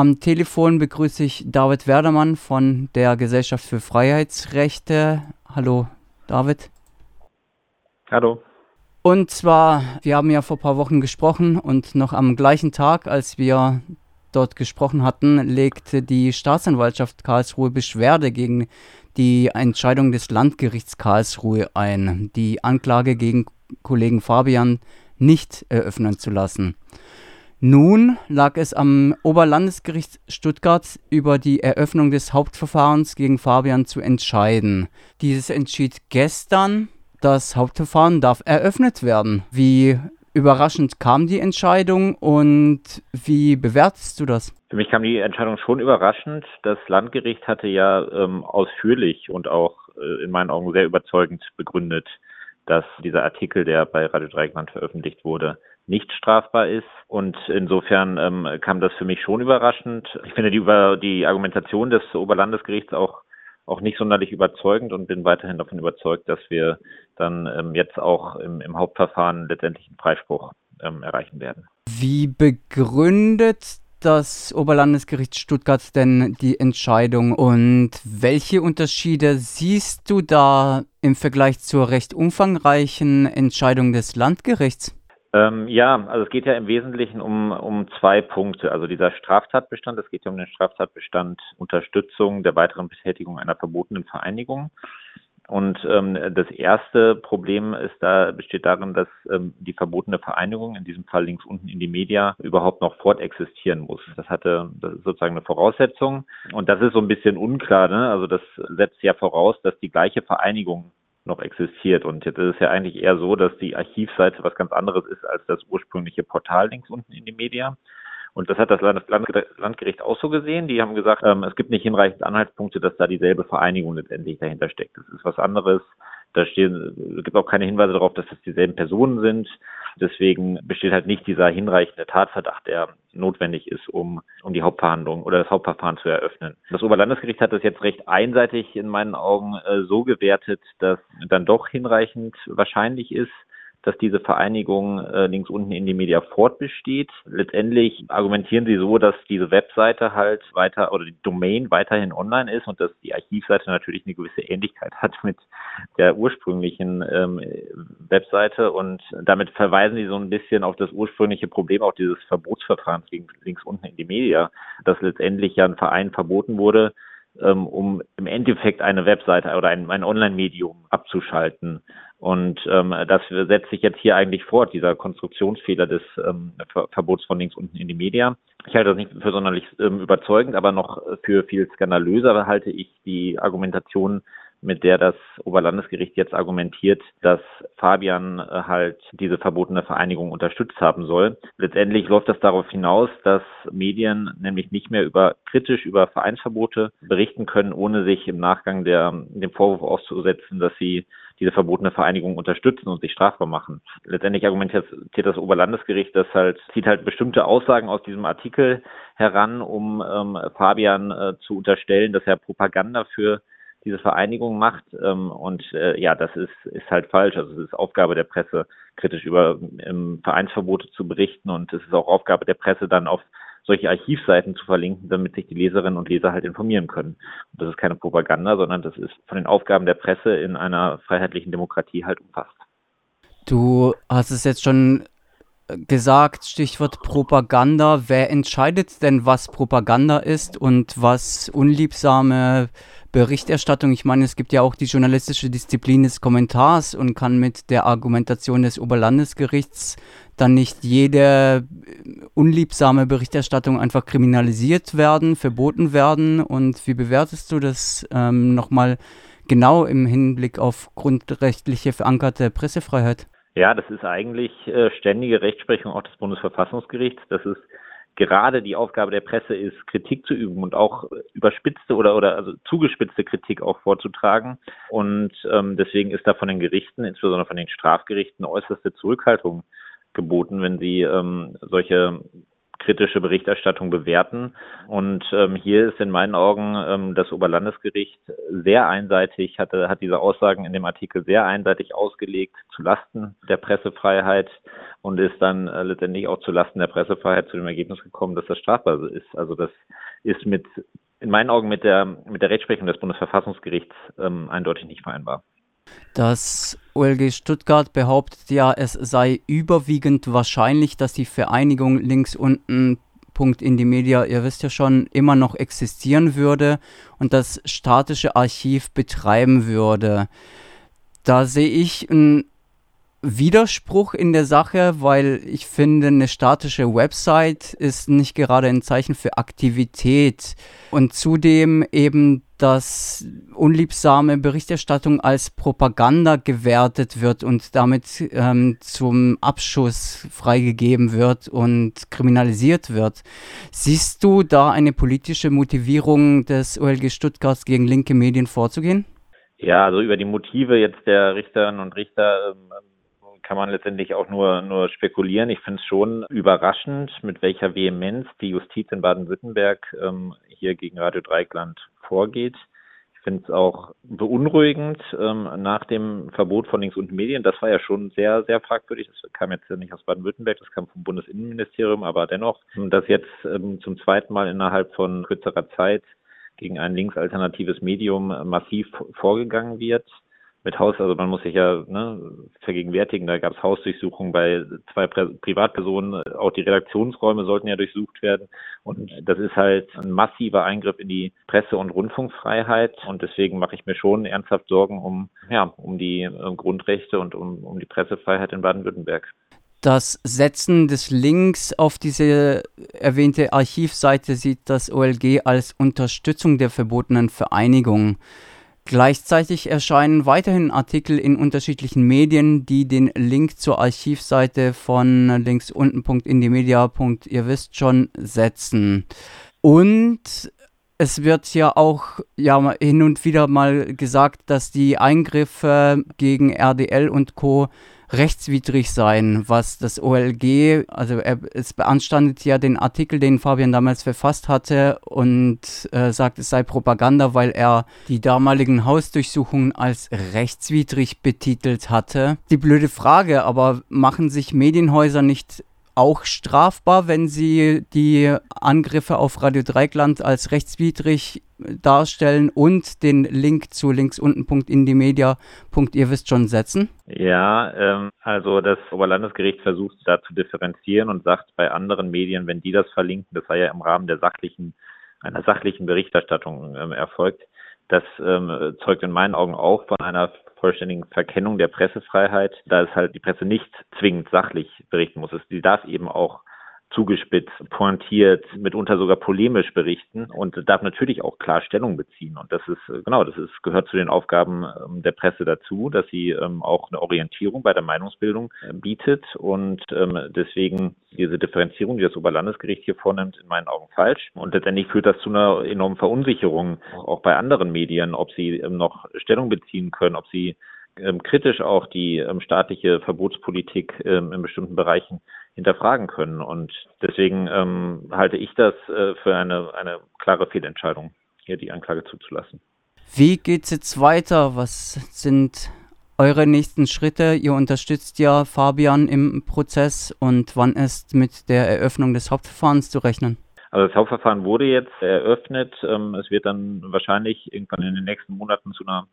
Am Telefon begrüße ich David Werdermann von der Gesellschaft für Freiheitsrechte. Hallo, David. Hallo. Und zwar, wir haben ja vor ein paar Wochen gesprochen und noch am gleichen Tag, als wir dort gesprochen hatten, legte die Staatsanwaltschaft Karlsruhe Beschwerde gegen die Entscheidung des Landgerichts Karlsruhe ein, die Anklage gegen Kollegen Fabian nicht eröffnen zu lassen. Nun lag es am Oberlandesgericht Stuttgart über die Eröffnung des Hauptverfahrens gegen Fabian zu entscheiden. Dieses entschied gestern, das Hauptverfahren darf eröffnet werden. Wie überraschend kam die Entscheidung und wie bewertest du das? Für mich kam die Entscheidung schon überraschend. Das Landgericht hatte ja ähm, ausführlich und auch äh, in meinen Augen sehr überzeugend begründet, dass dieser Artikel, der bei Radio Dreieckland veröffentlicht wurde, nicht strafbar ist. Und insofern ähm, kam das für mich schon überraschend. Ich finde die, über, die Argumentation des Oberlandesgerichts auch, auch nicht sonderlich überzeugend und bin weiterhin davon überzeugt, dass wir dann ähm, jetzt auch im, im, Hauptverfahren letztendlich einen Freispruch ähm, erreichen werden. Wie begründet das Oberlandesgericht Stuttgart denn die Entscheidung und welche Unterschiede siehst du da im Vergleich zur recht umfangreichen Entscheidung des Landgerichts? Ähm, ja, also es geht ja im Wesentlichen um, um zwei Punkte. Also dieser Straftatbestand, es geht ja um den Straftatbestand Unterstützung der weiteren Betätigung einer verbotenen Vereinigung. Und ähm, das erste Problem ist da, besteht darin, dass ähm, die verbotene Vereinigung, in diesem Fall links unten in die Media, überhaupt noch fortexistieren muss. Das hatte, das ist sozusagen eine Voraussetzung. Und das ist so ein bisschen unklar, ne? Also das setzt ja voraus, dass die gleiche Vereinigung noch existiert. Und jetzt ist es ja eigentlich eher so, dass die Archivseite was ganz anderes ist als das ursprüngliche Portal links unten in die Media. Und das hat das Landgericht auch so gesehen. Die haben gesagt, ähm, es gibt nicht hinreichend Anhaltspunkte, dass da dieselbe Vereinigung letztendlich dahinter steckt. Das ist was anderes. Da stehen, gibt auch keine Hinweise darauf, dass es dieselben Personen sind. Deswegen besteht halt nicht dieser hinreichende Tatverdacht, der notwendig ist, um, um die Hauptverhandlung oder das Hauptverfahren zu eröffnen. Das Oberlandesgericht hat das jetzt recht einseitig in meinen Augen äh, so gewertet, dass dann doch hinreichend wahrscheinlich ist, dass diese Vereinigung äh, links unten in die Media fortbesteht. Letztendlich argumentieren sie so, dass diese Webseite halt weiter oder die Domain weiterhin online ist und dass die Archivseite natürlich eine gewisse Ähnlichkeit hat mit der ursprünglichen ähm, Webseite und damit verweisen sie so ein bisschen auf das ursprüngliche Problem auch dieses Verbotsverfahrens links unten in die Media, dass letztendlich ja ein Verein verboten wurde, ähm, um im Endeffekt eine Webseite oder ein, ein Online-Medium abzuschalten. Und ähm, das setzt sich jetzt hier eigentlich fort, dieser Konstruktionsfehler des ähm, Ver Verbots von links unten in die Media. Ich halte das nicht für sonderlich ähm, überzeugend, aber noch für viel skandalöser halte ich die Argumentation mit der das Oberlandesgericht jetzt argumentiert, dass Fabian äh, halt diese verbotene Vereinigung unterstützt haben soll. Letztendlich läuft das darauf hinaus, dass Medien nämlich nicht mehr über kritisch über Vereinsverbote berichten können, ohne sich im Nachgang der, dem Vorwurf auszusetzen, dass sie diese verbotene Vereinigung unterstützen und sich strafbar machen. Letztendlich argumentiert das Oberlandesgericht, dass halt, zieht halt bestimmte Aussagen aus diesem Artikel heran, um ähm, Fabian äh, zu unterstellen, dass er Propaganda für diese Vereinigung macht. Ähm, und äh, ja, das ist, ist halt falsch. Also es ist Aufgabe der Presse, kritisch über ähm, Vereinsverbote zu berichten und es ist auch Aufgabe der Presse, dann auf solche Archivseiten zu verlinken, damit sich die Leserinnen und Leser halt informieren können. Und das ist keine Propaganda, sondern das ist von den Aufgaben der Presse in einer freiheitlichen Demokratie halt umfasst. Du hast es jetzt schon gesagt, Stichwort Propaganda. Wer entscheidet denn, was Propaganda ist und was unliebsame Berichterstattung? Ich meine, es gibt ja auch die journalistische Disziplin des Kommentars und kann mit der Argumentation des Oberlandesgerichts dann nicht jede unliebsame Berichterstattung einfach kriminalisiert werden, verboten werden. Und wie bewertest du das ähm, nochmal genau im Hinblick auf grundrechtliche verankerte Pressefreiheit? Ja, das ist eigentlich äh, ständige Rechtsprechung auch des Bundesverfassungsgerichts. Das ist gerade die Aufgabe der Presse ist, Kritik zu üben und auch überspitzte oder oder also zugespitzte Kritik auch vorzutragen. Und ähm, deswegen ist da von den Gerichten, insbesondere von den Strafgerichten, äußerste Zurückhaltung geboten, wenn sie ähm, solche kritische Berichterstattung bewerten. Und ähm, hier ist in meinen Augen ähm, das Oberlandesgericht sehr einseitig, hatte, hat diese Aussagen in dem Artikel sehr einseitig ausgelegt zu Lasten der Pressefreiheit und ist dann äh, letztendlich auch zu Lasten der Pressefreiheit zu dem Ergebnis gekommen, dass das strafbar ist. Also das ist mit in meinen Augen mit der mit der Rechtsprechung des Bundesverfassungsgerichts ähm, eindeutig nicht vereinbar. Das OLG Stuttgart behauptet ja, es sei überwiegend wahrscheinlich, dass die Vereinigung links unten Punkt in die Media, ihr wisst ja schon, immer noch existieren würde und das statische Archiv betreiben würde. Da sehe ich ein Widerspruch in der Sache, weil ich finde, eine statische Website ist nicht gerade ein Zeichen für Aktivität und zudem eben, dass unliebsame Berichterstattung als Propaganda gewertet wird und damit ähm, zum Abschuss freigegeben wird und kriminalisiert wird. Siehst du da eine politische Motivierung des OLG Stuttgarts gegen linke Medien vorzugehen? Ja, also über die Motive jetzt der Richterinnen und Richter ähm, kann man letztendlich auch nur, nur spekulieren. Ich finde es schon überraschend, mit welcher Vehemenz die Justiz in Baden-Württemberg ähm, hier gegen Radio Dreieckland vorgeht. Ich finde es auch beunruhigend ähm, nach dem Verbot von Links- und Medien. Das war ja schon sehr, sehr fragwürdig. Das kam jetzt nicht aus Baden-Württemberg, das kam vom Bundesinnenministerium, aber dennoch, dass jetzt ähm, zum zweiten Mal innerhalb von kürzerer Zeit gegen ein linksalternatives Medium massiv vorgegangen wird mit Haus, also man muss sich ja ne, vergegenwärtigen, da gab es Hausdurchsuchungen bei zwei Pri Privatpersonen, auch die Redaktionsräume sollten ja durchsucht werden. Und das ist halt ein massiver Eingriff in die Presse- und Rundfunkfreiheit. Und deswegen mache ich mir schon ernsthaft Sorgen um, ja, um die äh, Grundrechte und um, um die Pressefreiheit in Baden-Württemberg. Das Setzen des Links auf diese erwähnte Archivseite sieht das OLG als Unterstützung der verbotenen Vereinigung. Gleichzeitig erscheinen weiterhin Artikel in unterschiedlichen Medien, die den Link zur Archivseite von links unten.indiemedia. ihr wisst schon setzen. Und es wird ja auch ja, hin und wieder mal gesagt, dass die Eingriffe gegen RDL und Co rechtswidrig sein, was das OLG, also es beanstandet ja den Artikel, den Fabian damals verfasst hatte und äh, sagt, es sei Propaganda, weil er die damaligen Hausdurchsuchungen als rechtswidrig betitelt hatte. Die blöde Frage, aber machen sich Medienhäuser nicht auch strafbar, wenn sie die Angriffe auf Radio Dreikland als rechtswidrig darstellen und den Link zu links links unten. ihr wisst schon setzen? Ja, ähm, also das Oberlandesgericht versucht da zu differenzieren und sagt bei anderen Medien, wenn die das verlinken, das sei ja im Rahmen der sachlichen, einer sachlichen Berichterstattung ähm, erfolgt, das ähm, zeugt in meinen Augen auch von einer vollständigen Verkennung der Pressefreiheit, da es halt die Presse nicht zwingend sachlich berichten muss. Sie darf eben auch zugespitzt, pointiert, mitunter sogar polemisch berichten und darf natürlich auch klar Stellung beziehen. Und das ist, äh, genau, das ist, gehört zu den Aufgaben ähm, der Presse dazu, dass sie ähm, auch eine Orientierung bei der Meinungsbildung äh, bietet. Und ähm, deswegen diese Differenzierung, die das Oberlandesgericht hier vornimmt, in meinen Augen falsch. Und letztendlich führt das zu einer enormen Verunsicherung, auch bei anderen Medien, ob sie noch Stellung beziehen können, ob sie kritisch auch die staatliche Verbotspolitik in bestimmten Bereichen hinterfragen können. Und deswegen ähm, halte ich das äh, für eine, eine klare Fehlentscheidung, hier die Anklage zuzulassen. Wie geht es jetzt weiter? Was sind eure nächsten Schritte? Ihr unterstützt ja Fabian im Prozess und wann ist mit der Eröffnung des Hauptverfahrens zu rechnen? Also das Hauptverfahren wurde jetzt eröffnet. Ähm, es wird dann wahrscheinlich irgendwann in den nächsten Monaten zu einer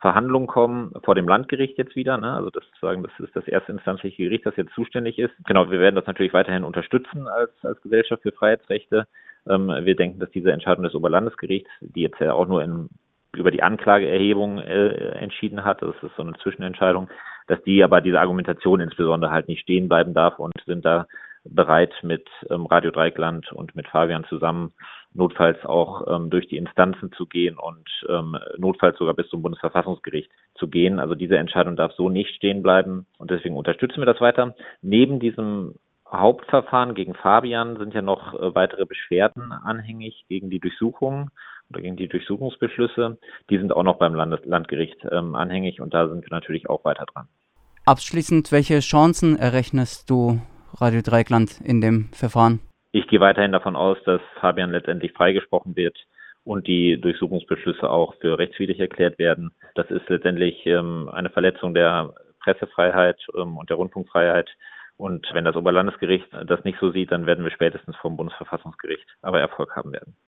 Verhandlungen kommen vor dem Landgericht jetzt wieder. Ne? Also das sagen, das ist das erstinstanzliche Gericht, das jetzt zuständig ist. Genau, wir werden das natürlich weiterhin unterstützen als, als Gesellschaft für Freiheitsrechte. Ähm, wir denken, dass diese Entscheidung des Oberlandesgerichts, die jetzt ja auch nur in, über die Anklageerhebung äh, entschieden hat, das ist so eine Zwischenentscheidung, dass die aber diese Argumentation insbesondere halt nicht stehen bleiben darf und sind da bereit, mit ähm, Radio Dreikland und mit Fabian zusammen notfalls auch ähm, durch die Instanzen zu gehen und ähm, notfalls sogar bis zum Bundesverfassungsgericht zu gehen. Also diese Entscheidung darf so nicht stehen bleiben und deswegen unterstützen wir das weiter. Neben diesem Hauptverfahren gegen Fabian sind ja noch äh, weitere Beschwerden anhängig gegen die Durchsuchung oder gegen die Durchsuchungsbeschlüsse. Die sind auch noch beim Landes Landgericht ähm, anhängig und da sind wir natürlich auch weiter dran. Abschließend, welche Chancen errechnest du Radio Dreikland in dem Verfahren? Ich gehe weiterhin davon aus, dass Fabian letztendlich freigesprochen wird und die Durchsuchungsbeschlüsse auch für rechtswidrig erklärt werden. Das ist letztendlich ähm, eine Verletzung der Pressefreiheit ähm, und der Rundfunkfreiheit. Und wenn das Oberlandesgericht das nicht so sieht, dann werden wir spätestens vom Bundesverfassungsgericht aber Erfolg haben werden.